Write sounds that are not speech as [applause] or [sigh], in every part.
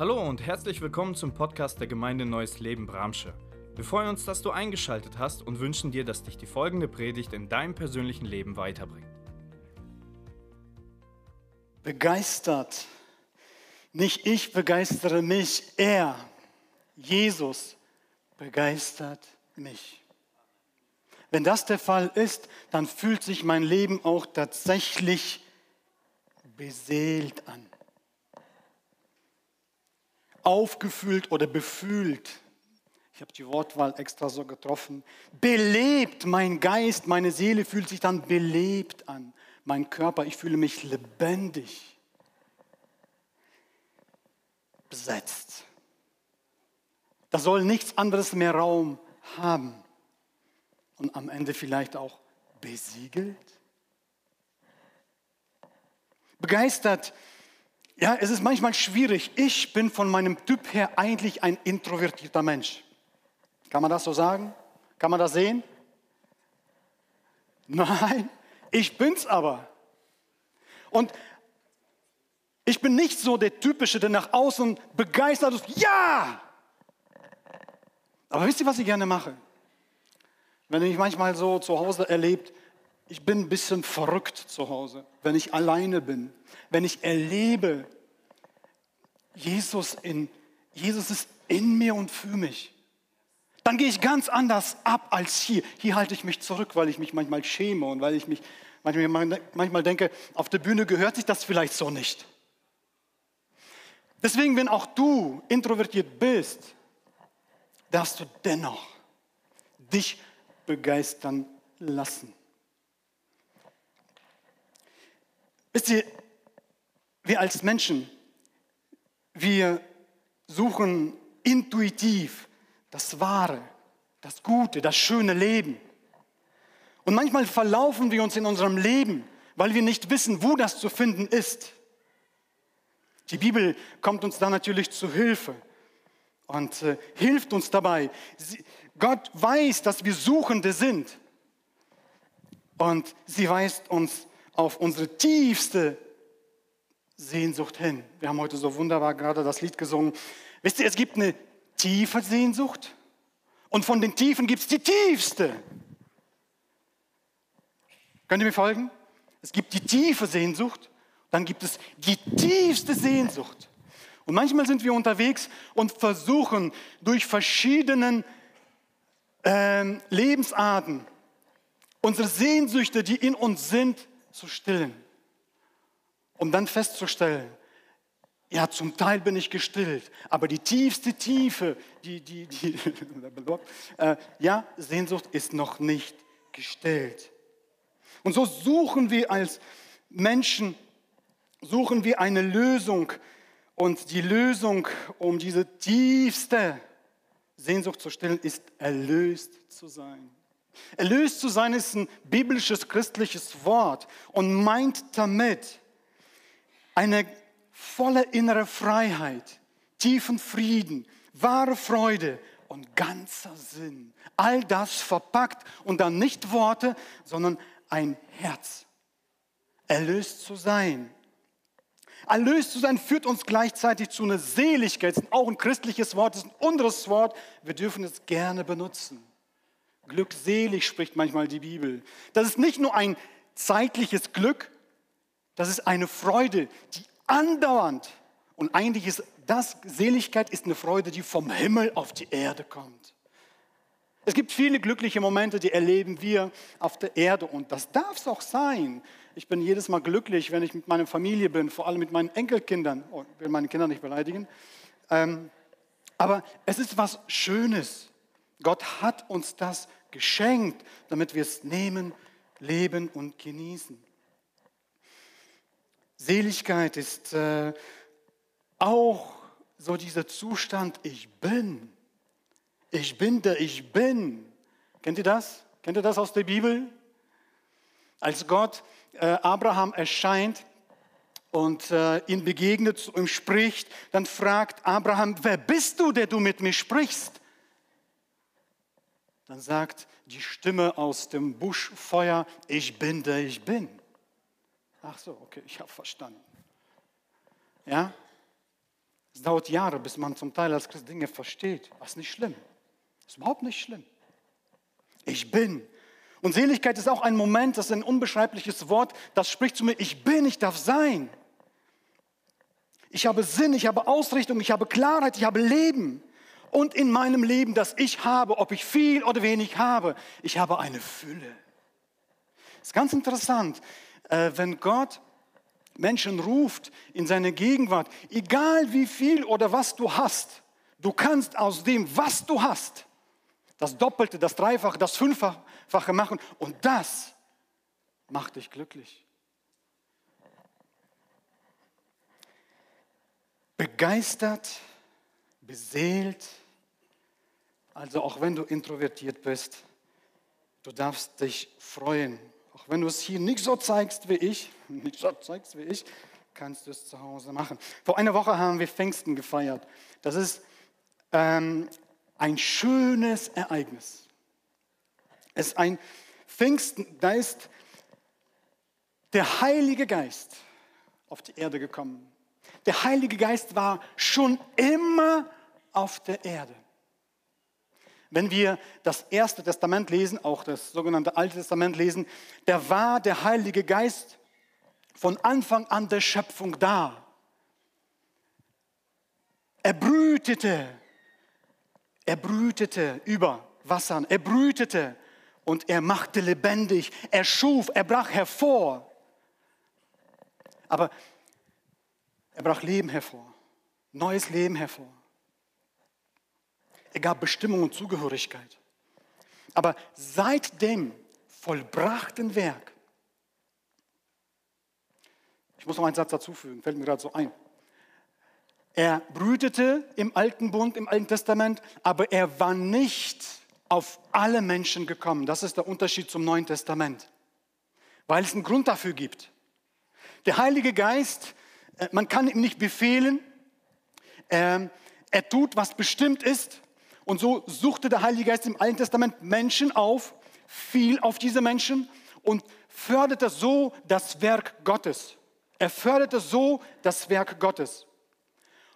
Hallo und herzlich willkommen zum Podcast der Gemeinde Neues Leben Bramsche. Wir freuen uns, dass du eingeschaltet hast und wünschen dir, dass dich die folgende Predigt in deinem persönlichen Leben weiterbringt. Begeistert. Nicht ich begeistere mich, er, Jesus, begeistert mich. Wenn das der Fall ist, dann fühlt sich mein Leben auch tatsächlich beseelt an. Aufgefühlt oder befühlt. Ich habe die Wortwahl extra so getroffen. Belebt, mein Geist, meine Seele fühlt sich dann belebt an. Mein Körper, ich fühle mich lebendig. Besetzt. Da soll nichts anderes mehr Raum haben. Und am Ende vielleicht auch besiegelt. Begeistert. Ja, es ist manchmal schwierig. Ich bin von meinem Typ her eigentlich ein introvertierter Mensch. Kann man das so sagen? Kann man das sehen? [laughs] Nein, ich bin's aber. Und ich bin nicht so der typische, der nach außen begeistert ist. Ja! Aber wisst ihr, was ich gerne mache? Wenn ich manchmal so zu Hause erlebt, ich bin ein bisschen verrückt zu Hause, wenn ich alleine bin, wenn ich erlebe, Jesus, in, Jesus ist in mir und für mich. Dann gehe ich ganz anders ab als hier. Hier halte ich mich zurück, weil ich mich manchmal schäme und weil ich mich manchmal, manchmal denke, auf der Bühne gehört sich das vielleicht so nicht. Deswegen, wenn auch du introvertiert bist, darfst du dennoch dich begeistern lassen. Wisst ihr, wir als Menschen, wir suchen intuitiv das Wahre, das Gute, das schöne Leben. Und manchmal verlaufen wir uns in unserem Leben, weil wir nicht wissen, wo das zu finden ist. Die Bibel kommt uns da natürlich zu Hilfe und äh, hilft uns dabei. Sie, Gott weiß, dass wir Suchende sind. Und sie weist uns auf unsere tiefste Sehnsucht hin. Wir haben heute so wunderbar gerade das Lied gesungen. Wisst ihr, es gibt eine tiefe Sehnsucht und von den Tiefen gibt es die tiefste. Könnt ihr mir folgen? Es gibt die tiefe Sehnsucht, dann gibt es die tiefste Sehnsucht. Und manchmal sind wir unterwegs und versuchen durch verschiedene äh, Lebensarten unsere Sehnsüchte, die in uns sind, zu stillen. Um dann festzustellen, ja, zum Teil bin ich gestillt, aber die tiefste Tiefe, die, die, die, [laughs] äh, ja, Sehnsucht ist noch nicht gestillt. Und so suchen wir als Menschen, suchen wir eine Lösung. Und die Lösung, um diese tiefste Sehnsucht zu stillen, ist erlöst zu sein. Erlöst zu sein ist ein biblisches, christliches Wort und meint damit eine volle innere Freiheit, tiefen Frieden, wahre Freude und ganzer Sinn. All das verpackt und dann nicht Worte, sondern ein Herz. Erlöst zu sein. Erlöst zu sein führt uns gleichzeitig zu einer Seligkeit. Das ist auch ein christliches Wort, das ist ein anderes Wort. Wir dürfen es gerne benutzen. Glückselig spricht manchmal die Bibel. Das ist nicht nur ein zeitliches Glück, das ist eine Freude, die andauernd und eigentlich ist das, Seligkeit ist eine Freude, die vom Himmel auf die Erde kommt. Es gibt viele glückliche Momente, die erleben wir auf der Erde und das darf es auch sein. Ich bin jedes Mal glücklich, wenn ich mit meiner Familie bin, vor allem mit meinen Enkelkindern. Oh, ich will meine Kinder nicht beleidigen. Ähm, aber es ist was Schönes. Gott hat uns das geschenkt, damit wir es nehmen, leben und genießen. Seligkeit ist äh, auch so dieser Zustand, ich bin. Ich bin der Ich bin. Kennt ihr das? Kennt ihr das aus der Bibel? Als Gott äh, Abraham erscheint und äh, ihn begegnet, ihm spricht, dann fragt Abraham, wer bist du, der du mit mir sprichst? Dann sagt die Stimme aus dem Buschfeuer, ich bin der ich bin. Ach so, okay, ich habe verstanden. Ja? Es dauert Jahre, bis man zum Teil als Christ Dinge versteht. Ist nicht schlimm. Das ist überhaupt nicht schlimm. Ich bin. Und Seligkeit ist auch ein Moment, das ist ein unbeschreibliches Wort, das spricht zu mir, ich bin, ich darf sein. Ich habe Sinn, ich habe Ausrichtung, ich habe Klarheit, ich habe Leben. Und in meinem Leben, das ich habe, ob ich viel oder wenig habe, ich habe eine Fülle. Das ist ganz interessant, wenn Gott Menschen ruft in seine Gegenwart, egal wie viel oder was du hast, du kannst aus dem, was du hast, das Doppelte, das Dreifache, das Fünffache machen und das macht dich glücklich. Begeistert, beseelt, also auch wenn du introvertiert bist, du darfst dich freuen. Wenn du es hier nicht so zeigst wie ich, [laughs] nicht so zeigst wie ich, kannst du es zu Hause machen. Vor einer Woche haben wir Pfingsten gefeiert. Das ist ähm, ein schönes Ereignis. Es ist ein Pfingsten, da ist der Heilige Geist auf die Erde gekommen. Der Heilige Geist war schon immer auf der Erde. Wenn wir das Erste Testament lesen, auch das sogenannte Alte Testament lesen, da war der Heilige Geist von Anfang an der Schöpfung da. Er brütete er brütete über Wassern, er brütete und er machte lebendig, er schuf, er brach hervor. Aber er brach Leben hervor, neues Leben hervor. Er gab Bestimmung und Zugehörigkeit. Aber seit dem vollbrachten Werk, ich muss noch einen Satz dazu fügen, fällt mir gerade so ein. Er brütete im Alten Bund, im Alten Testament, aber er war nicht auf alle Menschen gekommen. Das ist der Unterschied zum Neuen Testament, weil es einen Grund dafür gibt. Der Heilige Geist, äh, man kann ihm nicht befehlen, ähm, er tut, was bestimmt ist. Und so suchte der Heilige Geist im Alten Testament Menschen auf, fiel auf diese Menschen und förderte so das Werk Gottes. Er förderte so das Werk Gottes.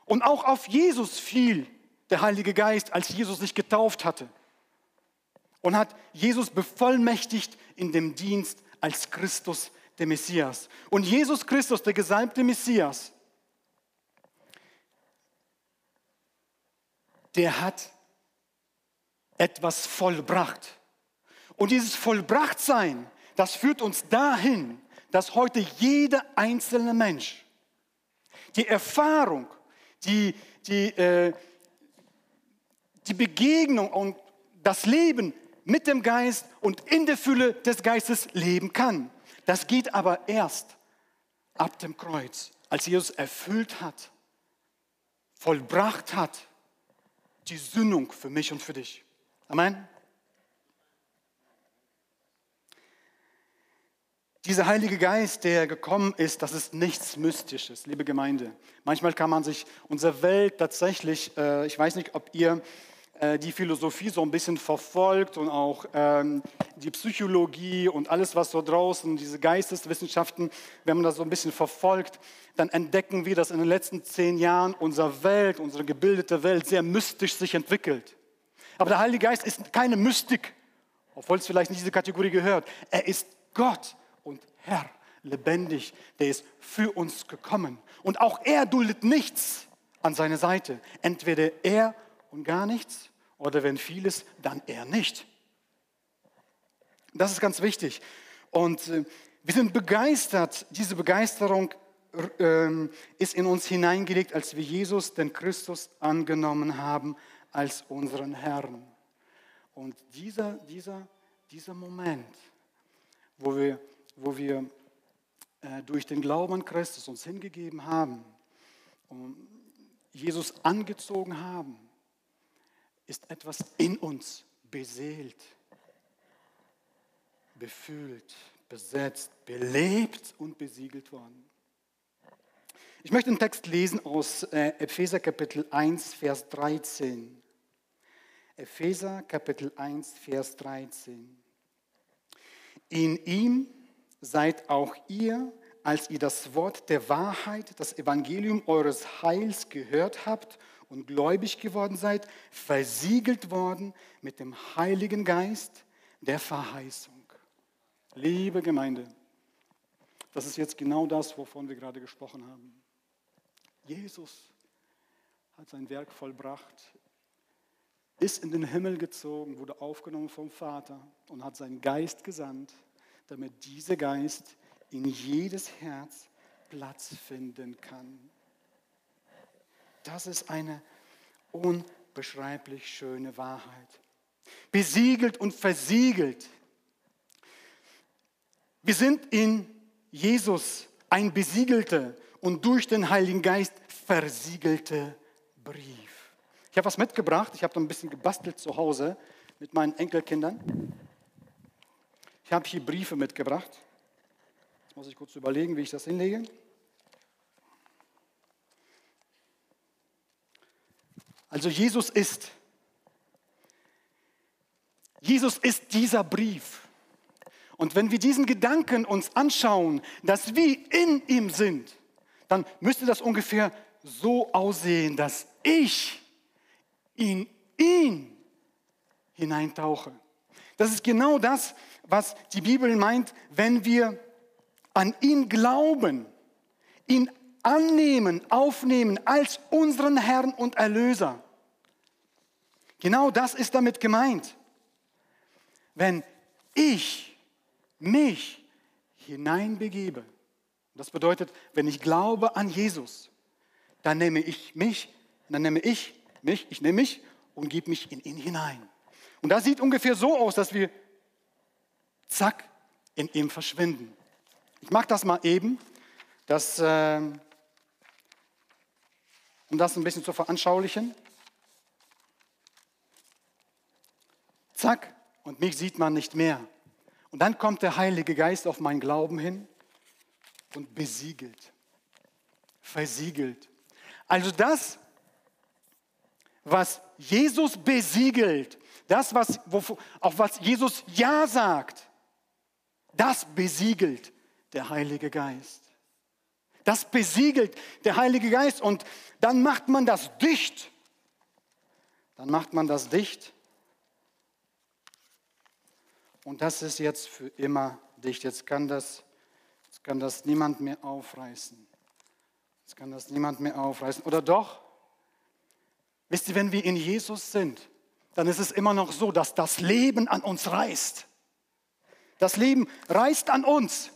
Und auch auf Jesus fiel der Heilige Geist, als Jesus sich getauft hatte. Und hat Jesus bevollmächtigt in dem Dienst als Christus, der Messias. Und Jesus Christus, der gesalbte Messias, der hat etwas vollbracht. Und dieses Vollbrachtsein, das führt uns dahin, dass heute jeder einzelne Mensch die Erfahrung die, die, äh, die Begegnung und das Leben mit dem Geist und in der Fülle des Geistes leben kann. Das geht aber erst ab dem Kreuz, als Jesus erfüllt hat, vollbracht hat, die Sündung für mich und für dich. Amen. Dieser Heilige Geist, der gekommen ist, das ist nichts Mystisches, liebe Gemeinde. Manchmal kann man sich unsere Welt tatsächlich, äh, ich weiß nicht, ob ihr äh, die Philosophie so ein bisschen verfolgt und auch ähm, die Psychologie und alles, was so draußen, diese Geisteswissenschaften, wenn man das so ein bisschen verfolgt, dann entdecken wir, dass in den letzten zehn Jahren unsere Welt, unsere gebildete Welt sehr mystisch sich entwickelt. Aber der Heilige Geist ist keine Mystik, obwohl es vielleicht nicht diese Kategorie gehört. Er ist Gott und Herr, lebendig, der ist für uns gekommen. Und auch er duldet nichts an seiner Seite. Entweder er und gar nichts oder wenn vieles, dann er nicht. Das ist ganz wichtig. Und äh, wir sind begeistert. Diese Begeisterung äh, ist in uns hineingelegt, als wir Jesus, den Christus, angenommen haben als unseren Herrn. Und dieser, dieser, dieser Moment, wo wir wo wir äh, durch den Glauben an Christus uns hingegeben haben und Jesus angezogen haben, ist etwas in uns beseelt, befüllt, besetzt, belebt und besiegelt worden. Ich möchte einen Text lesen aus äh, Epheser Kapitel 1, Vers 13. Epheser Kapitel 1, Vers 13. In ihm seid auch ihr, als ihr das Wort der Wahrheit, das Evangelium eures Heils gehört habt und gläubig geworden seid, versiegelt worden mit dem Heiligen Geist der Verheißung. Liebe Gemeinde, das ist jetzt genau das, wovon wir gerade gesprochen haben. Jesus hat sein Werk vollbracht, ist in den Himmel gezogen, wurde aufgenommen vom Vater und hat seinen Geist gesandt, damit dieser Geist in jedes Herz Platz finden kann. Das ist eine unbeschreiblich schöne Wahrheit. Besiegelt und versiegelt. Wir sind in Jesus ein besiegelter und durch den Heiligen Geist versiegelte Brief. Ich habe was mitgebracht. Ich habe da ein bisschen gebastelt zu Hause mit meinen Enkelkindern. Ich habe hier Briefe mitgebracht. Jetzt muss ich kurz überlegen, wie ich das hinlege. Also Jesus ist. Jesus ist dieser Brief. Und wenn wir diesen Gedanken uns anschauen, dass wir in ihm sind, dann müsste das ungefähr so aussehen, dass ich in ihn hineintauche. Das ist genau das, was die Bibel meint, wenn wir an ihn glauben, ihn annehmen, aufnehmen als unseren Herrn und Erlöser. Genau das ist damit gemeint. Wenn ich mich hineinbegebe, das bedeutet, wenn ich glaube an Jesus, dann nehme ich mich, dann nehme ich mich, ich nehme mich und gebe mich in ihn hinein. Und das sieht ungefähr so aus, dass wir zack in ihm verschwinden. Ich mache das mal eben, das, äh, um das ein bisschen zu veranschaulichen. Zack, und mich sieht man nicht mehr. Und dann kommt der Heilige Geist auf meinen Glauben hin und besiegelt, versiegelt. Also das, was Jesus besiegelt, das, was, auf was Jesus Ja sagt, das besiegelt der Heilige Geist. Das besiegelt der Heilige Geist und dann macht man das dicht. Dann macht man das dicht. Und das ist jetzt für immer dicht. Jetzt kann das, jetzt kann das niemand mehr aufreißen. Jetzt kann das niemand mehr aufreißen. Oder doch? Wisst ihr, wenn wir in Jesus sind, dann ist es immer noch so, dass das Leben an uns reißt. Das Leben reißt an uns.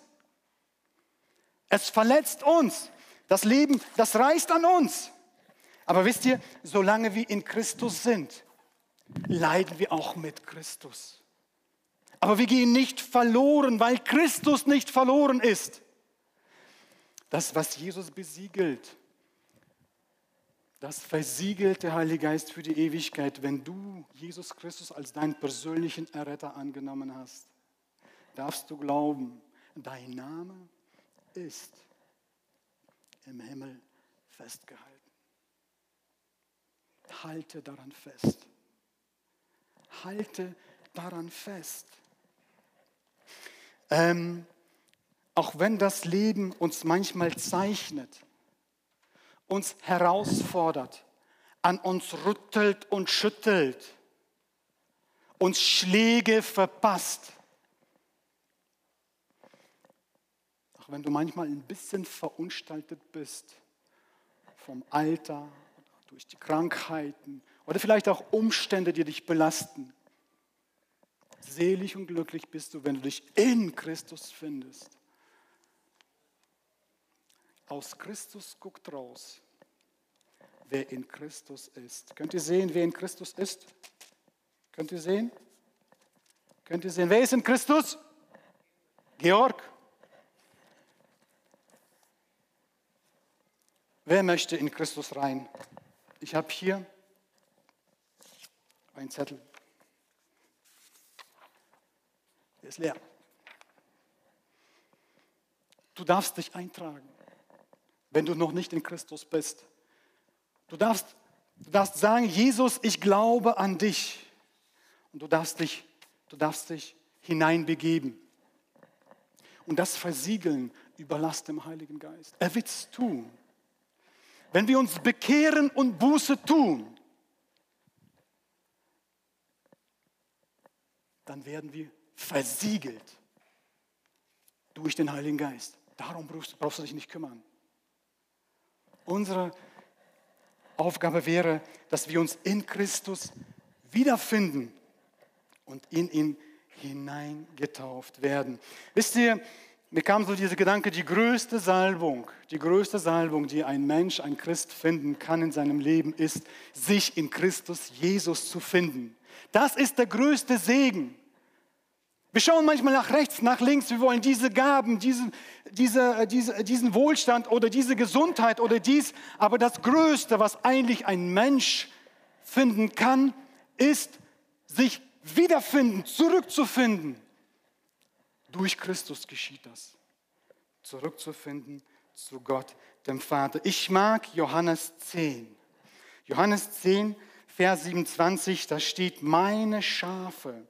Es verletzt uns. Das Leben, das reißt an uns. Aber wisst ihr, solange wir in Christus sind, leiden wir auch mit Christus. Aber wir gehen nicht verloren, weil Christus nicht verloren ist. Das, was Jesus besiegelt, das versiegelt der Heilige Geist für die Ewigkeit, wenn du Jesus Christus als deinen persönlichen Erretter angenommen hast. Darfst du glauben, dein Name ist im Himmel festgehalten. Halte daran fest. Halte daran fest. Ähm, auch wenn das Leben uns manchmal zeichnet, uns herausfordert, an uns rüttelt und schüttelt, uns Schläge verpasst, auch wenn du manchmal ein bisschen verunstaltet bist vom Alter, durch die Krankheiten oder vielleicht auch Umstände, die dich belasten. Selig und glücklich bist du, wenn du dich in Christus findest. Aus Christus guckt raus, wer in Christus ist. Könnt ihr sehen, wer in Christus ist? Könnt ihr sehen? Könnt ihr sehen, wer ist in Christus? Georg. Wer möchte in Christus rein? Ich habe hier einen Zettel. Der ist leer. Du darfst dich eintragen, wenn du noch nicht in Christus bist. Du darfst, du darfst sagen, Jesus, ich glaube an dich. Und du darfst dich, du darfst dich hineinbegeben. Und das versiegeln überlass dem Heiligen Geist. Er wird es tun. Wenn wir uns bekehren und Buße tun, dann werden wir versiegelt durch den Heiligen Geist. Darum brauchst, brauchst du dich nicht kümmern. Unsere Aufgabe wäre, dass wir uns in Christus wiederfinden und in ihn hineingetauft werden. Wisst ihr, mir kam so dieser Gedanke, die größte Salbung, die größte Salbung, die ein Mensch, ein Christ finden kann in seinem Leben, ist, sich in Christus Jesus zu finden. Das ist der größte Segen. Wir schauen manchmal nach rechts, nach links, wir wollen diese Gaben, diesen, diese, diese, diesen Wohlstand oder diese Gesundheit oder dies. Aber das Größte, was eigentlich ein Mensch finden kann, ist, sich wiederfinden, zurückzufinden. Durch Christus geschieht das. Zurückzufinden zu Gott, dem Vater. Ich mag Johannes 10. Johannes 10, Vers 27, da steht, meine Schafe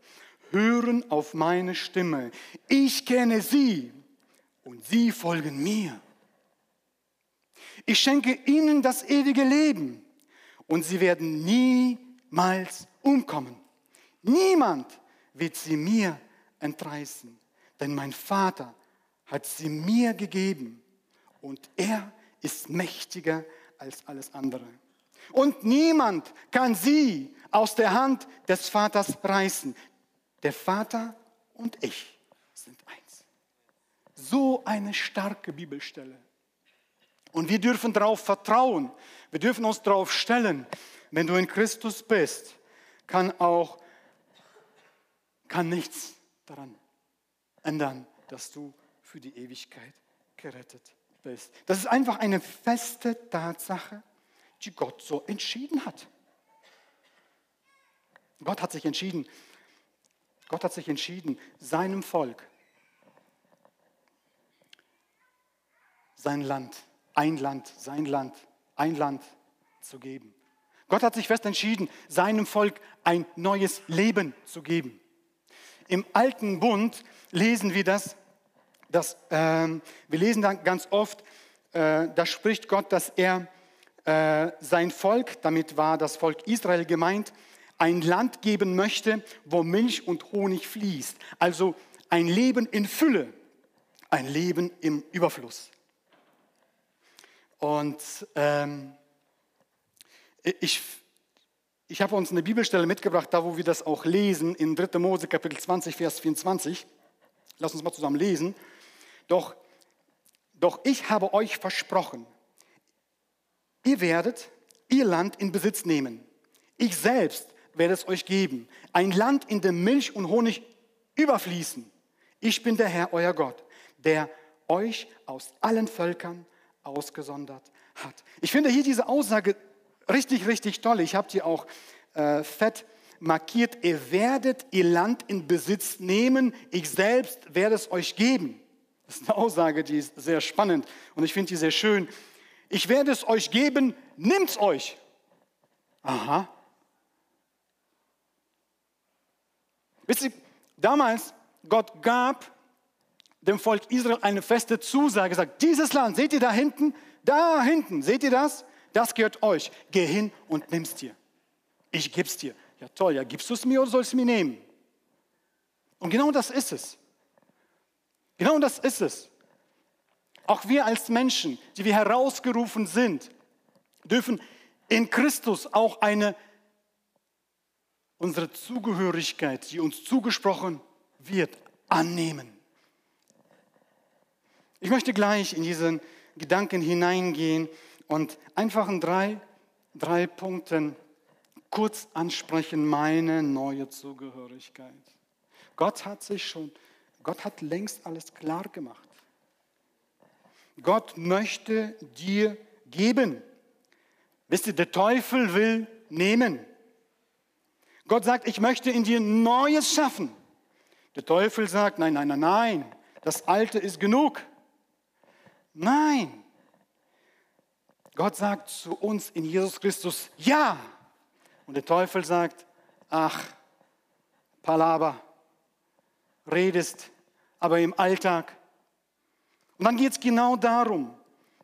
hören auf meine Stimme. Ich kenne sie und sie folgen mir. Ich schenke ihnen das ewige Leben und sie werden niemals umkommen. Niemand wird sie mir entreißen, denn mein Vater hat sie mir gegeben und er ist mächtiger als alles andere. Und niemand kann sie aus der Hand des Vaters reißen. Der Vater und ich sind eins. So eine starke Bibelstelle. Und wir dürfen darauf vertrauen. Wir dürfen uns darauf stellen. Wenn du in Christus bist, kann auch kann nichts daran ändern, dass du für die Ewigkeit gerettet bist. Das ist einfach eine feste Tatsache, die Gott so entschieden hat. Gott hat sich entschieden, Gott hat sich entschieden, seinem Volk sein Land, ein Land, sein Land, ein Land zu geben. Gott hat sich fest entschieden, seinem Volk ein neues Leben zu geben. Im alten Bund lesen wir das, dass, äh, wir lesen dann ganz oft, äh, da spricht Gott, dass er äh, sein Volk, damit war das Volk Israel gemeint, ein Land geben möchte, wo Milch und Honig fließt. Also ein Leben in Fülle, ein Leben im Überfluss. Und ähm, ich, ich habe uns eine Bibelstelle mitgebracht, da wo wir das auch lesen, in 3. Mose Kapitel 20, Vers 24. Lass uns mal zusammen lesen. Doch, doch ich habe euch versprochen, ihr werdet ihr Land in Besitz nehmen. Ich selbst werde es euch geben. Ein Land, in dem Milch und Honig überfließen. Ich bin der Herr, euer Gott, der euch aus allen Völkern ausgesondert hat. Ich finde hier diese Aussage richtig, richtig toll. Ich habe die auch äh, fett markiert. Ihr werdet ihr Land in Besitz nehmen. Ich selbst werde es euch geben. Das ist eine Aussage, die ist sehr spannend und ich finde die sehr schön. Ich werde es euch geben, nimmt es euch. Aha, Wisst ihr, damals, Gott gab dem Volk Israel eine feste Zusage, sagt, dieses Land, seht ihr da hinten, da hinten, seht ihr das? Das gehört euch. Geh hin und nimm's dir. Ich geb's dir. Ja toll, ja, gibst du es mir oder sollst du es mir nehmen? Und genau das ist es. Genau das ist es. Auch wir als Menschen, die wir herausgerufen sind, dürfen in Christus auch eine unsere Zugehörigkeit, die uns zugesprochen wird, annehmen. Ich möchte gleich in diesen Gedanken hineingehen und einfach in drei, drei Punkten kurz ansprechen, meine neue Zugehörigkeit. Gott hat sich schon, Gott hat längst alles klar gemacht. Gott möchte dir geben. Wisst ihr, der Teufel will nehmen. Gott sagt, ich möchte in dir Neues schaffen. Der Teufel sagt, nein, nein, nein, nein, das Alte ist genug. Nein. Gott sagt zu uns in Jesus Christus, ja. Und der Teufel sagt, ach, Palaber, redest, aber im Alltag. Und dann geht es genau darum,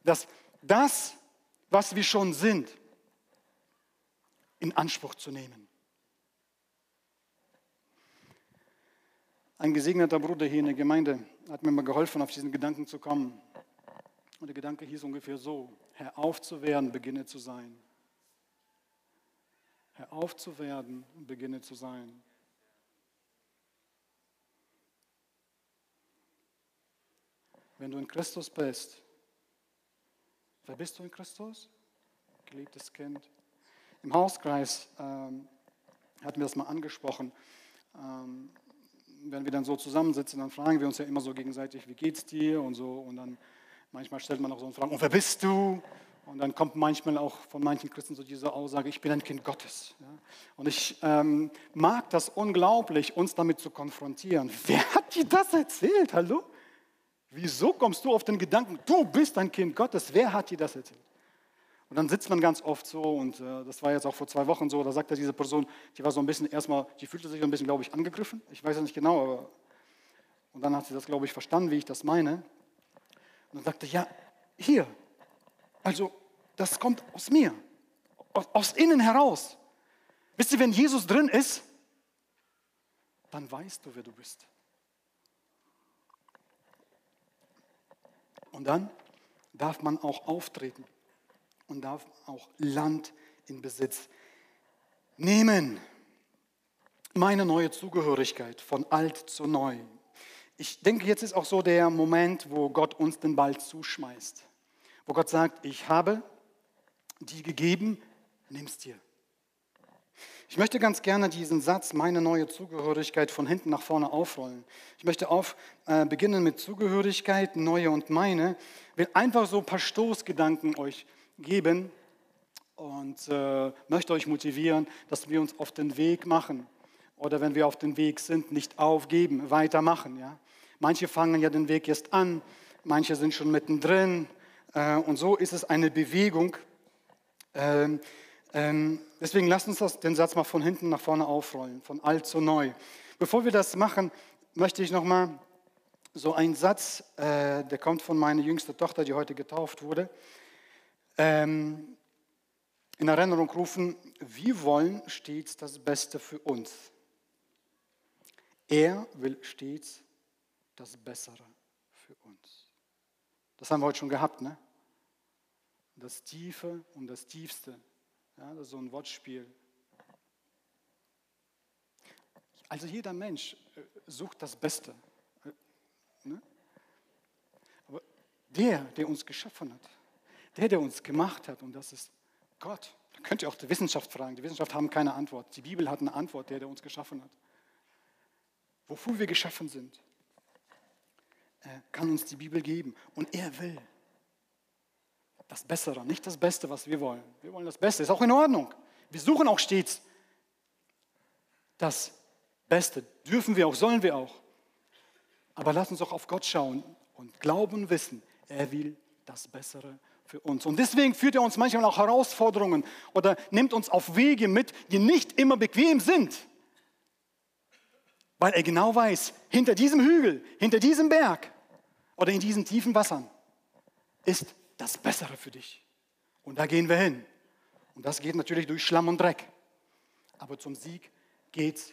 dass das, was wir schon sind, in Anspruch zu nehmen. Ein gesegneter Bruder hier in der Gemeinde hat mir mal geholfen, auf diesen Gedanken zu kommen. Und der Gedanke hieß ungefähr so, Herr aufzuwerden, beginne zu sein. Herr aufzuwerden beginne zu sein. Wenn du in Christus bist, wer bist du in Christus? Geliebtes Kind. Im Hauskreis ähm, hatten wir das mal angesprochen. Ähm, wenn wir dann so zusammensitzen, dann fragen wir uns ja immer so gegenseitig, wie geht's dir und so. Und dann manchmal stellt man auch so eine Frage, und wer bist du? Und dann kommt manchmal auch von manchen Christen so diese Aussage, ich bin ein Kind Gottes. Ja? Und ich ähm, mag das unglaublich, uns damit zu konfrontieren. Wer hat dir das erzählt? Hallo? Wieso kommst du auf den Gedanken, du bist ein Kind Gottes? Wer hat dir das erzählt? Und dann sitzt man ganz oft so, und äh, das war jetzt auch vor zwei Wochen so, da sagte diese Person, die war so ein bisschen erstmal, die fühlte sich ein bisschen, glaube ich, angegriffen. Ich weiß es nicht genau, aber. Und dann hat sie das, glaube ich, verstanden, wie ich das meine. Und dann sagte, ja, hier, also das kommt aus mir, aus, aus innen heraus. Wisst ihr, wenn Jesus drin ist, dann weißt du, wer du bist. Und dann darf man auch auftreten und darf auch Land in Besitz nehmen. Meine neue Zugehörigkeit von alt zu neu. Ich denke, jetzt ist auch so der Moment, wo Gott uns den Ball zuschmeißt. Wo Gott sagt, ich habe die gegeben, nimm's dir. Ich möchte ganz gerne diesen Satz, meine neue Zugehörigkeit, von hinten nach vorne aufrollen. Ich möchte auf, äh, beginnen mit Zugehörigkeit, neue und meine. Ich will einfach so ein paar Stoßgedanken euch geben und äh, möchte euch motivieren, dass wir uns auf den Weg machen. Oder wenn wir auf den Weg sind, nicht aufgeben, weitermachen. Ja? Manche fangen ja den Weg erst an, manche sind schon mittendrin. Äh, und so ist es eine Bewegung. Ähm, ähm, deswegen lasst uns das, den Satz mal von hinten nach vorne aufrollen, von alt zu neu. Bevor wir das machen, möchte ich noch mal so einen Satz, äh, der kommt von meiner jüngsten Tochter, die heute getauft wurde, ähm, in Erinnerung rufen. Wir wollen stets das Beste für uns. Er will stets das Bessere für uns. Das haben wir heute schon gehabt, ne? Das Tiefe und das Tiefste ja, das ist so ein Wortspiel. Also jeder Mensch äh, sucht das Beste. Äh, ne? Aber der, der uns geschaffen hat, der, der uns gemacht hat, und das ist Gott. Da könnt ihr auch die Wissenschaft fragen. Die Wissenschaft haben keine Antwort. Die Bibel hat eine Antwort, der, der uns geschaffen hat. Wofür wir geschaffen sind, kann uns die Bibel geben. Und er will das Bessere, nicht das Beste, was wir wollen. Wir wollen das Beste, ist auch in Ordnung. Wir suchen auch stets das Beste. Dürfen wir auch, sollen wir auch. Aber lass uns auch auf Gott schauen und glauben und wissen, er will das Bessere für uns. Und deswegen führt er uns manchmal auch Herausforderungen oder nimmt uns auf Wege mit, die nicht immer bequem sind. Weil er genau weiß, hinter diesem Hügel, hinter diesem Berg oder in diesen tiefen Wassern ist das Bessere für dich. Und da gehen wir hin. Und das geht natürlich durch Schlamm und Dreck. Aber zum Sieg geht es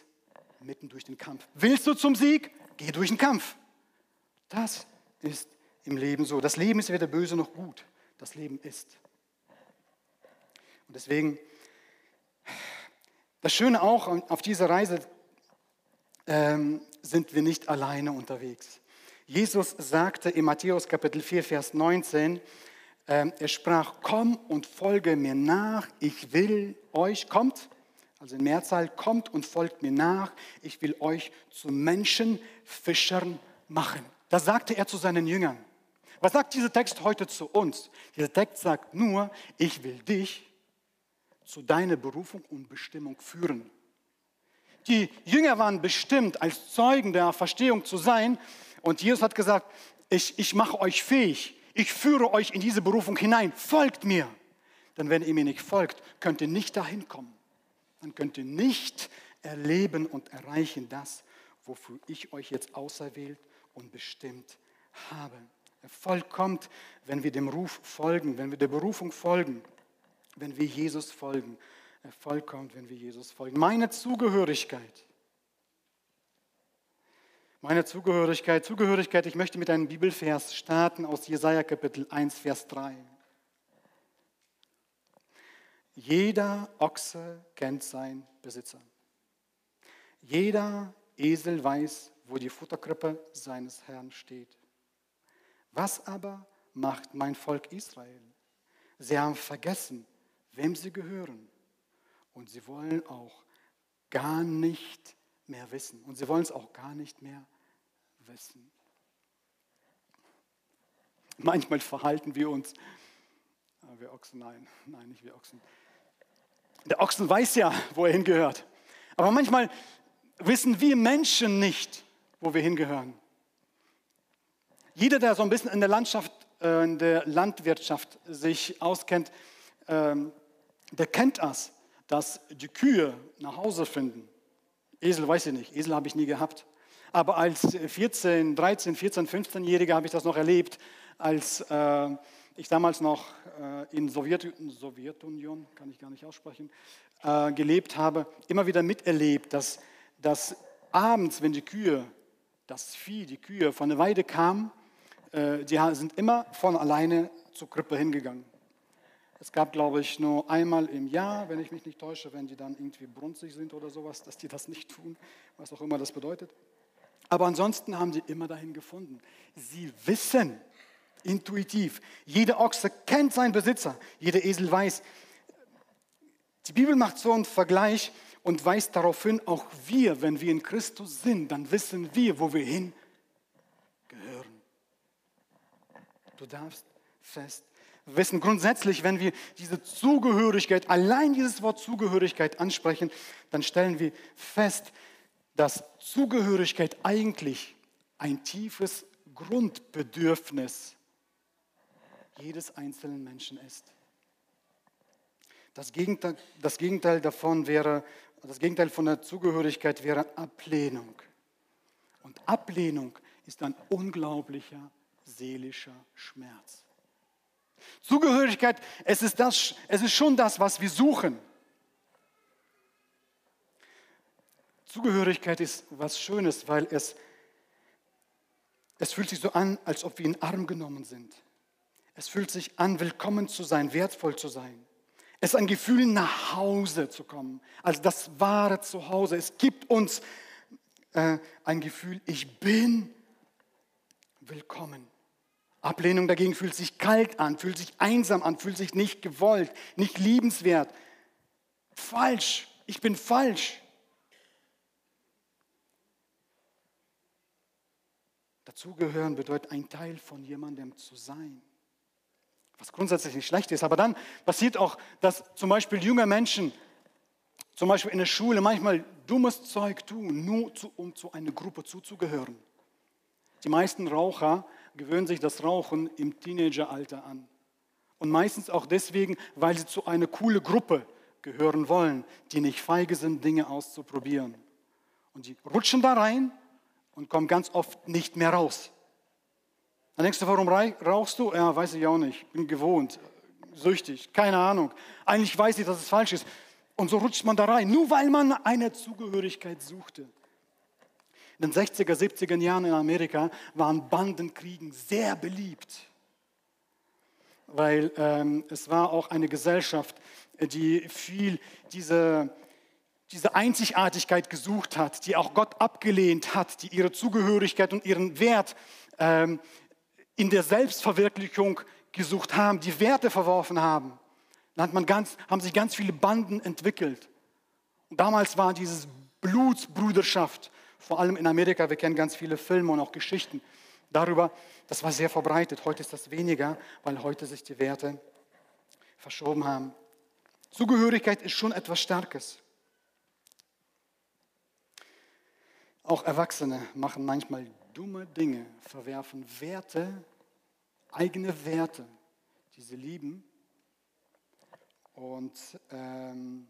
mitten durch den Kampf. Willst du zum Sieg? Geh durch den Kampf. Das ist im Leben so. Das Leben ist weder böse noch gut. Das Leben ist. Und deswegen, das Schöne auch auf dieser Reise ähm, sind wir nicht alleine unterwegs. Jesus sagte in Matthäus Kapitel 4, Vers 19, ähm, er sprach, komm und folge mir nach, ich will euch, kommt, also in Mehrzahl, kommt und folgt mir nach, ich will euch zu Menschenfischern machen. Das sagte er zu seinen Jüngern. Was sagt dieser Text heute zu uns? Dieser Text sagt nur, ich will dich zu deiner Berufung und Bestimmung führen. Die Jünger waren bestimmt, als Zeugen der Verstehung zu sein. Und Jesus hat gesagt, ich, ich mache euch fähig, ich führe euch in diese Berufung hinein, folgt mir. Denn wenn ihr mir nicht folgt, könnt ihr nicht dahin kommen. Dann könnt ihr nicht erleben und erreichen das, wofür ich euch jetzt auserwählt und bestimmt habe. Erfolg kommt, wenn wir dem Ruf folgen, wenn wir der Berufung folgen, wenn wir Jesus folgen. Erfolg kommt, wenn wir Jesus folgen. Meine Zugehörigkeit. Meine Zugehörigkeit, Zugehörigkeit, ich möchte mit einem Bibelvers starten aus Jesaja Kapitel 1, Vers 3. Jeder Ochse kennt seinen Besitzer. Jeder Esel weiß, wo die Futterkrippe seines Herrn steht. Was aber macht mein Volk Israel? Sie haben vergessen, wem sie gehören. Und sie wollen auch gar nicht mehr wissen. Und sie wollen es auch gar nicht mehr wissen. Manchmal verhalten wir uns, ah, wir Ochsen, nein, nein, nicht wir Ochsen. Der Ochsen weiß ja, wo er hingehört. Aber manchmal wissen wir Menschen nicht, wo wir hingehören. Jeder, der so ein bisschen in der Landschaft, äh, in der Landwirtschaft sich auskennt, ähm, der kennt das, dass die Kühe nach Hause finden. Esel weiß ich nicht, Esel habe ich nie gehabt. Aber als 14, 13, 14, 15-Jähriger habe ich das noch erlebt, als äh, ich damals noch äh, in Sowjet, Sowjetunion, kann ich gar nicht aussprechen, gelebt habe, immer wieder miterlebt, dass, dass abends, wenn die Kühe, das Vieh, die Kühe von der Weide kamen, die sind immer von alleine zur Krippe hingegangen. Es gab, glaube ich, nur einmal im Jahr, wenn ich mich nicht täusche, wenn die dann irgendwie brunzig sind oder sowas, dass die das nicht tun, was auch immer das bedeutet. Aber ansonsten haben sie immer dahin gefunden. Sie wissen intuitiv, jeder Ochse kennt seinen Besitzer, jeder Esel weiß. Die Bibel macht so einen Vergleich und weist darauf hin, auch wir, wenn wir in Christus sind, dann wissen wir, wo wir hingehören. Du darfst fest wissen. Grundsätzlich, wenn wir diese Zugehörigkeit, allein dieses Wort Zugehörigkeit ansprechen, dann stellen wir fest, dass Zugehörigkeit eigentlich ein tiefes Grundbedürfnis jedes einzelnen Menschen ist. Das Gegenteil, das Gegenteil davon wäre, das Gegenteil von der Zugehörigkeit wäre Ablehnung. Und Ablehnung ist ein unglaublicher seelischer Schmerz. Zugehörigkeit, es ist, das, es ist schon das, was wir suchen. Zugehörigkeit ist was Schönes, weil es, es fühlt sich so an, als ob wir in Arm genommen sind. Es fühlt sich an, willkommen zu sein, wertvoll zu sein. Es ist ein Gefühl, nach Hause zu kommen, also das wahre Zuhause. Es gibt uns äh, ein Gefühl, ich bin willkommen. Ablehnung dagegen fühlt sich kalt an, fühlt sich einsam an, fühlt sich nicht gewollt, nicht liebenswert. Falsch, ich bin falsch. Dazugehören bedeutet ein Teil von jemandem zu sein. Was grundsätzlich nicht schlecht ist. Aber dann passiert auch, dass zum Beispiel junge Menschen, zum Beispiel in der Schule, manchmal dummes Zeug tun, nur zu, um zu einer Gruppe zuzugehören. Die meisten Raucher gewöhnen sich das Rauchen im Teenageralter an. Und meistens auch deswegen, weil sie zu einer coole Gruppe gehören wollen, die nicht feige sind, Dinge auszuprobieren. Und sie rutschen da rein und kommen ganz oft nicht mehr raus. Dann denkst du, warum rauchst du? Ja, weiß ich auch nicht. Bin gewohnt, süchtig, keine Ahnung. Eigentlich weiß ich, dass es falsch ist. Und so rutscht man da rein, nur weil man eine Zugehörigkeit suchte. In den 60er, 70er Jahren in Amerika waren Bandenkriegen sehr beliebt, weil ähm, es war auch eine Gesellschaft, die viel diese, diese Einzigartigkeit gesucht hat, die auch Gott abgelehnt hat, die ihre Zugehörigkeit und ihren Wert ähm, in der Selbstverwirklichung gesucht haben, die Werte verworfen haben. Dann hat man ganz, haben sich ganz viele Banden entwickelt. Und damals war dieses Blutsbrüderschaft vor allem in Amerika, wir kennen ganz viele Filme und auch Geschichten darüber, das war sehr verbreitet. Heute ist das weniger, weil heute sich die Werte verschoben haben. Zugehörigkeit ist schon etwas Starkes. Auch Erwachsene machen manchmal dumme Dinge, verwerfen Werte, eigene Werte, die sie lieben und ähm,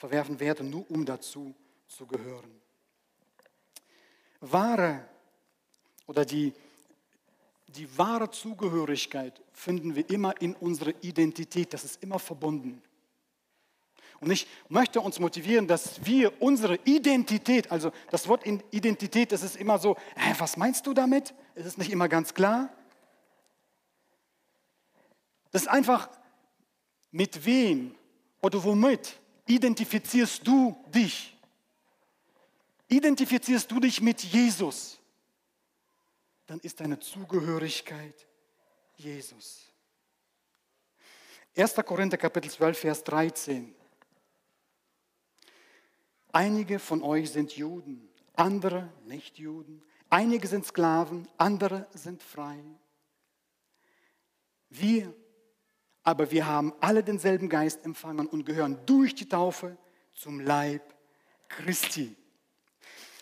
verwerfen Werte nur, um dazu zu gehören. Wahre oder die, die wahre Zugehörigkeit finden wir immer in unserer Identität. Das ist immer verbunden. Und ich möchte uns motivieren, dass wir unsere Identität, also das Wort Identität, das ist immer so, hä, was meinst du damit? Es ist nicht immer ganz klar. Das ist einfach, mit wem oder womit identifizierst du dich? Identifizierst du dich mit Jesus? Dann ist deine Zugehörigkeit Jesus. 1. Korinther Kapitel 12, Vers 13. Einige von euch sind Juden, andere nicht Juden. Einige sind Sklaven, andere sind frei. Wir, aber wir haben alle denselben Geist empfangen und gehören durch die Taufe zum Leib Christi.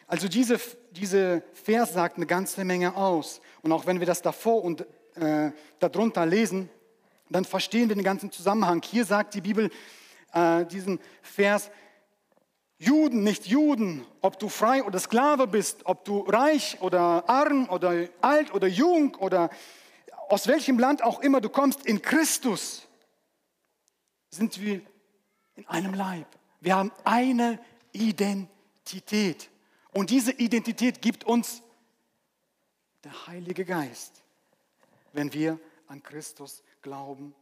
Also diese, diese Vers sagt eine ganze Menge aus. Und auch wenn wir das davor und äh, darunter lesen, dann verstehen wir den ganzen Zusammenhang. Hier sagt die Bibel äh, diesen Vers, Juden, nicht Juden, ob du frei oder Sklave bist, ob du reich oder arm oder alt oder jung oder aus welchem Land auch immer du kommst, in Christus sind wir in einem Leib. Wir haben eine Identität. Und diese Identität gibt uns der Heilige Geist, wenn wir an Christus glauben.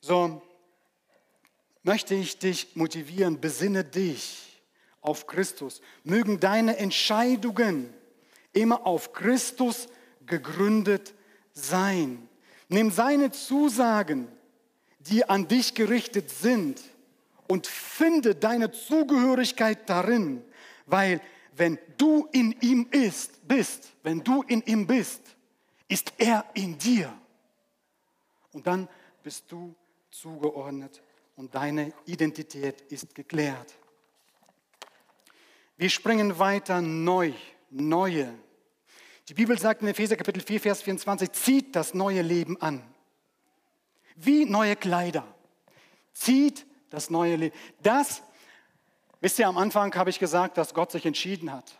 So, möchte ich dich motivieren, besinne dich auf Christus. Mögen deine Entscheidungen immer auf Christus gegründet sein. Nimm seine Zusagen, die an dich gerichtet sind, und finde deine Zugehörigkeit darin, weil wenn du in ihm ist, bist, wenn du in ihm bist, ist er in dir. Und dann bist du zugeordnet und deine Identität ist geklärt. Wir springen weiter neu, neue. Die Bibel sagt in Epheser Kapitel 4, Vers 24, zieht das neue Leben an. Wie neue Kleider. Zieht das neue Leben. Das, wisst ihr, am Anfang habe ich gesagt, dass Gott sich entschieden hat.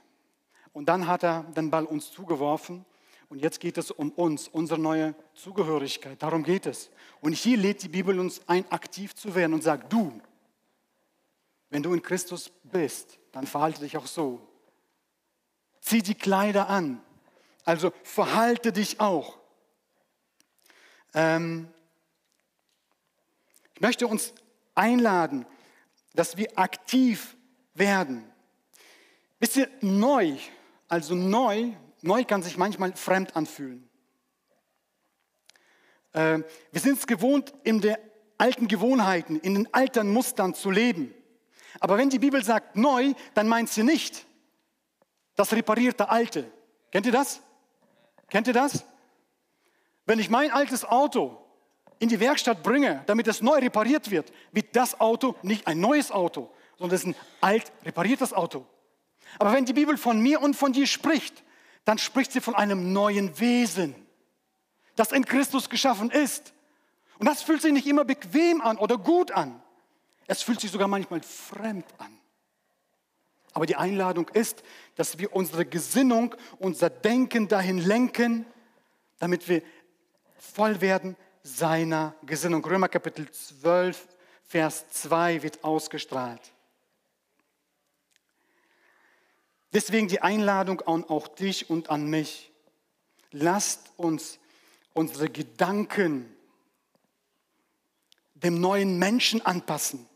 Und dann hat er den Ball uns zugeworfen und jetzt geht es um uns, unsere neue Zugehörigkeit. Darum geht es. Und hier lädt die Bibel uns ein, aktiv zu werden und sagt, du, wenn du in Christus bist, dann verhalte dich auch so. Zieh die Kleider an. Also verhalte dich auch. Ähm, ich möchte uns einladen, dass wir aktiv werden. Wisst ihr, neu, also neu neu kann sich manchmal fremd anfühlen. Äh, wir sind es gewohnt, in den alten Gewohnheiten, in den alten Mustern zu leben. Aber wenn die Bibel sagt neu, dann meint sie nicht das reparierte Alte. Kennt ihr das? Kennt ihr das? Wenn ich mein altes Auto in die Werkstatt bringe, damit es neu repariert wird, wird das Auto nicht ein neues Auto, sondern es ist ein alt repariertes Auto. Aber wenn die Bibel von mir und von dir spricht, dann spricht sie von einem neuen Wesen, das in Christus geschaffen ist. Und das fühlt sich nicht immer bequem an oder gut an. Es fühlt sich sogar manchmal fremd an. Aber die Einladung ist, dass wir unsere Gesinnung, unser Denken dahin lenken, damit wir voll werden seiner Gesinnung. Römer Kapitel 12, Vers 2 wird ausgestrahlt. Deswegen die Einladung an auch dich und an mich. Lasst uns unsere Gedanken dem neuen Menschen anpassen,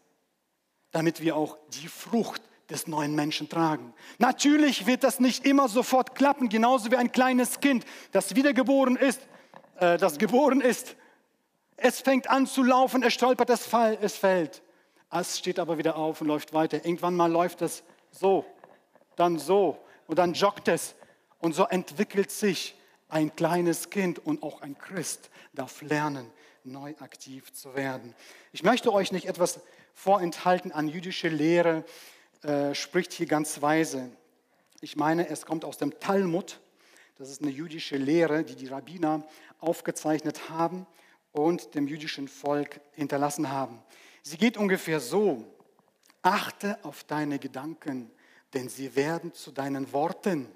damit wir auch die Frucht des neuen Menschen tragen. Natürlich wird das nicht immer sofort klappen, genauso wie ein kleines Kind, das wiedergeboren ist, äh, das geboren ist. Es fängt an zu laufen, es stolpert, es, fall, es fällt. Es steht aber wieder auf und läuft weiter. Irgendwann mal läuft es so dann so und dann joggt es. Und so entwickelt sich ein kleines Kind und auch ein Christ darf lernen, neu aktiv zu werden. Ich möchte euch nicht etwas vorenthalten an jüdische Lehre, äh, spricht hier ganz weise. Ich meine, es kommt aus dem Talmud. Das ist eine jüdische Lehre, die die Rabbiner aufgezeichnet haben und dem jüdischen Volk hinterlassen haben. Sie geht ungefähr so, achte auf deine Gedanken, denn sie werden zu deinen Worten.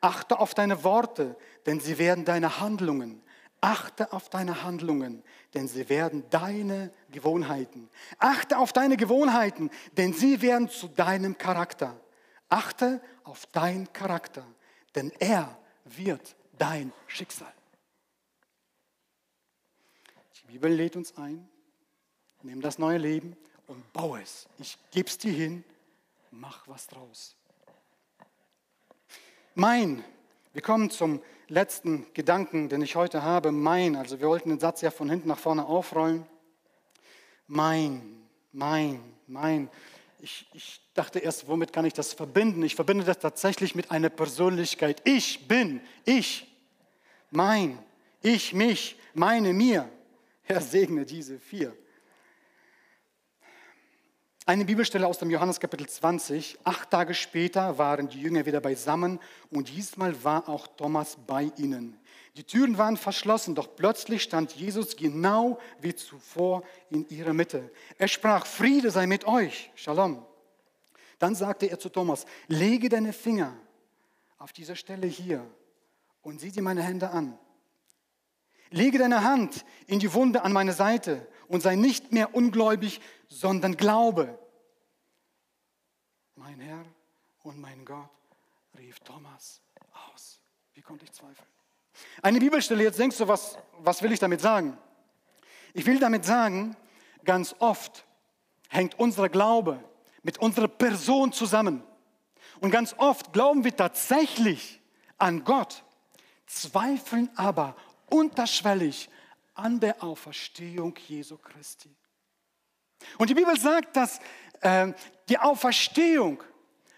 Achte auf deine Worte, denn sie werden deine Handlungen. Achte auf deine Handlungen, denn sie werden deine Gewohnheiten. Achte auf deine Gewohnheiten, denn sie werden zu deinem Charakter. Achte auf deinen Charakter, denn er wird dein Schicksal. Die Bibel lädt uns ein, nimm das neue Leben und baue es. Ich gebe es dir hin, mach was draus. Mein, wir kommen zum letzten Gedanken, den ich heute habe. Mein, also wir wollten den Satz ja von hinten nach vorne aufrollen. Mein, mein, mein. Ich, ich dachte erst, womit kann ich das verbinden? Ich verbinde das tatsächlich mit einer Persönlichkeit. Ich bin, ich, mein, ich, mich, meine, mir. Herr segne diese vier. Eine Bibelstelle aus dem Johannes Kapitel 20. Acht Tage später waren die Jünger wieder beisammen und diesmal war auch Thomas bei ihnen. Die Türen waren verschlossen, doch plötzlich stand Jesus genau wie zuvor in ihrer Mitte. Er sprach, Friede sei mit euch, Shalom. Dann sagte er zu Thomas, lege deine Finger auf diese Stelle hier und sieh dir meine Hände an. Lege deine Hand in die Wunde an meine Seite und sei nicht mehr ungläubig, sondern glaube. Mein Herr und mein Gott, rief Thomas aus. Wie konnte ich zweifeln? Eine Bibelstelle, jetzt denkst du, was, was will ich damit sagen? Ich will damit sagen, ganz oft hängt unser Glaube mit unserer Person zusammen. Und ganz oft glauben wir tatsächlich an Gott, zweifeln aber unterschwellig an der Auferstehung Jesu Christi. Und die Bibel sagt, dass äh, die Auferstehung,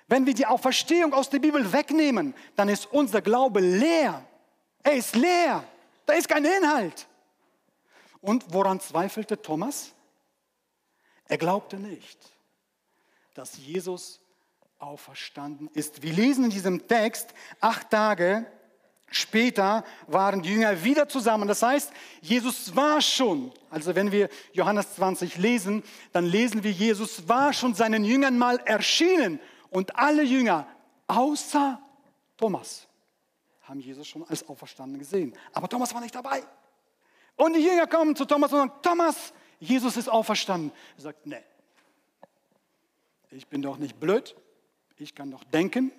wenn wir die Auferstehung aus der Bibel wegnehmen, dann ist unser Glaube leer. Er ist leer. Da ist kein Inhalt. Und woran zweifelte Thomas? Er glaubte nicht, dass Jesus auferstanden ist. Wir lesen in diesem Text acht Tage Später waren die Jünger wieder zusammen. Das heißt, Jesus war schon, also wenn wir Johannes 20 lesen, dann lesen wir, Jesus war schon seinen Jüngern mal erschienen. Und alle Jünger, außer Thomas, haben Jesus schon als auferstanden gesehen. Aber Thomas war nicht dabei. Und die Jünger kommen zu Thomas und sagen, Thomas, Jesus ist auferstanden. Er sagt, nee, ich bin doch nicht blöd, ich kann doch denken,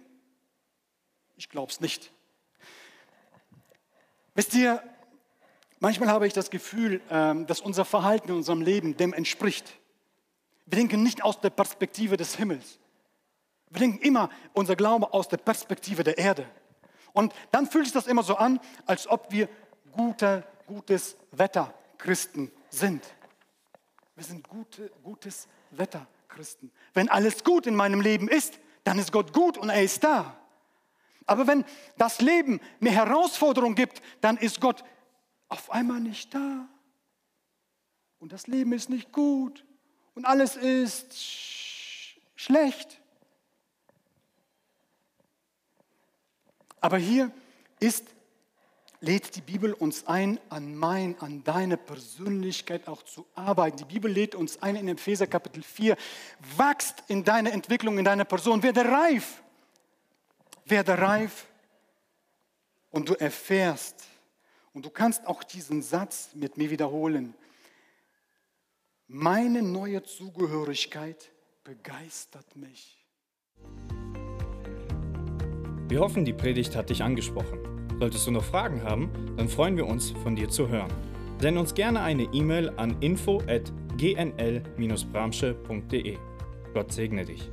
ich glaube es nicht. Wisst ihr, manchmal habe ich das Gefühl, ähm, dass unser Verhalten in unserem Leben dem entspricht. Wir denken nicht aus der Perspektive des Himmels. Wir denken immer unser Glaube aus der Perspektive der Erde. Und dann fühlt sich das immer so an, als ob wir gute, gutes Wetter Christen sind. Wir sind gute, gutes Wetter Christen. Wenn alles gut in meinem Leben ist, dann ist Gott gut und er ist da. Aber wenn das Leben mir Herausforderungen gibt, dann ist Gott auf einmal nicht da. Und das Leben ist nicht gut. Und alles ist sch schlecht. Aber hier ist, lädt die Bibel uns ein, an mein, an deine Persönlichkeit auch zu arbeiten. Die Bibel lädt uns ein in Epheser Kapitel 4. Wachst in deiner Entwicklung, in deiner Person, werde reif werde reif und du erfährst, und du kannst auch diesen Satz mit mir wiederholen, meine neue Zugehörigkeit begeistert mich. Wir hoffen, die Predigt hat dich angesprochen. Solltest du noch Fragen haben, dann freuen wir uns, von dir zu hören. Send uns gerne eine E-Mail an info@gnl-bramsche.de. Gott segne dich.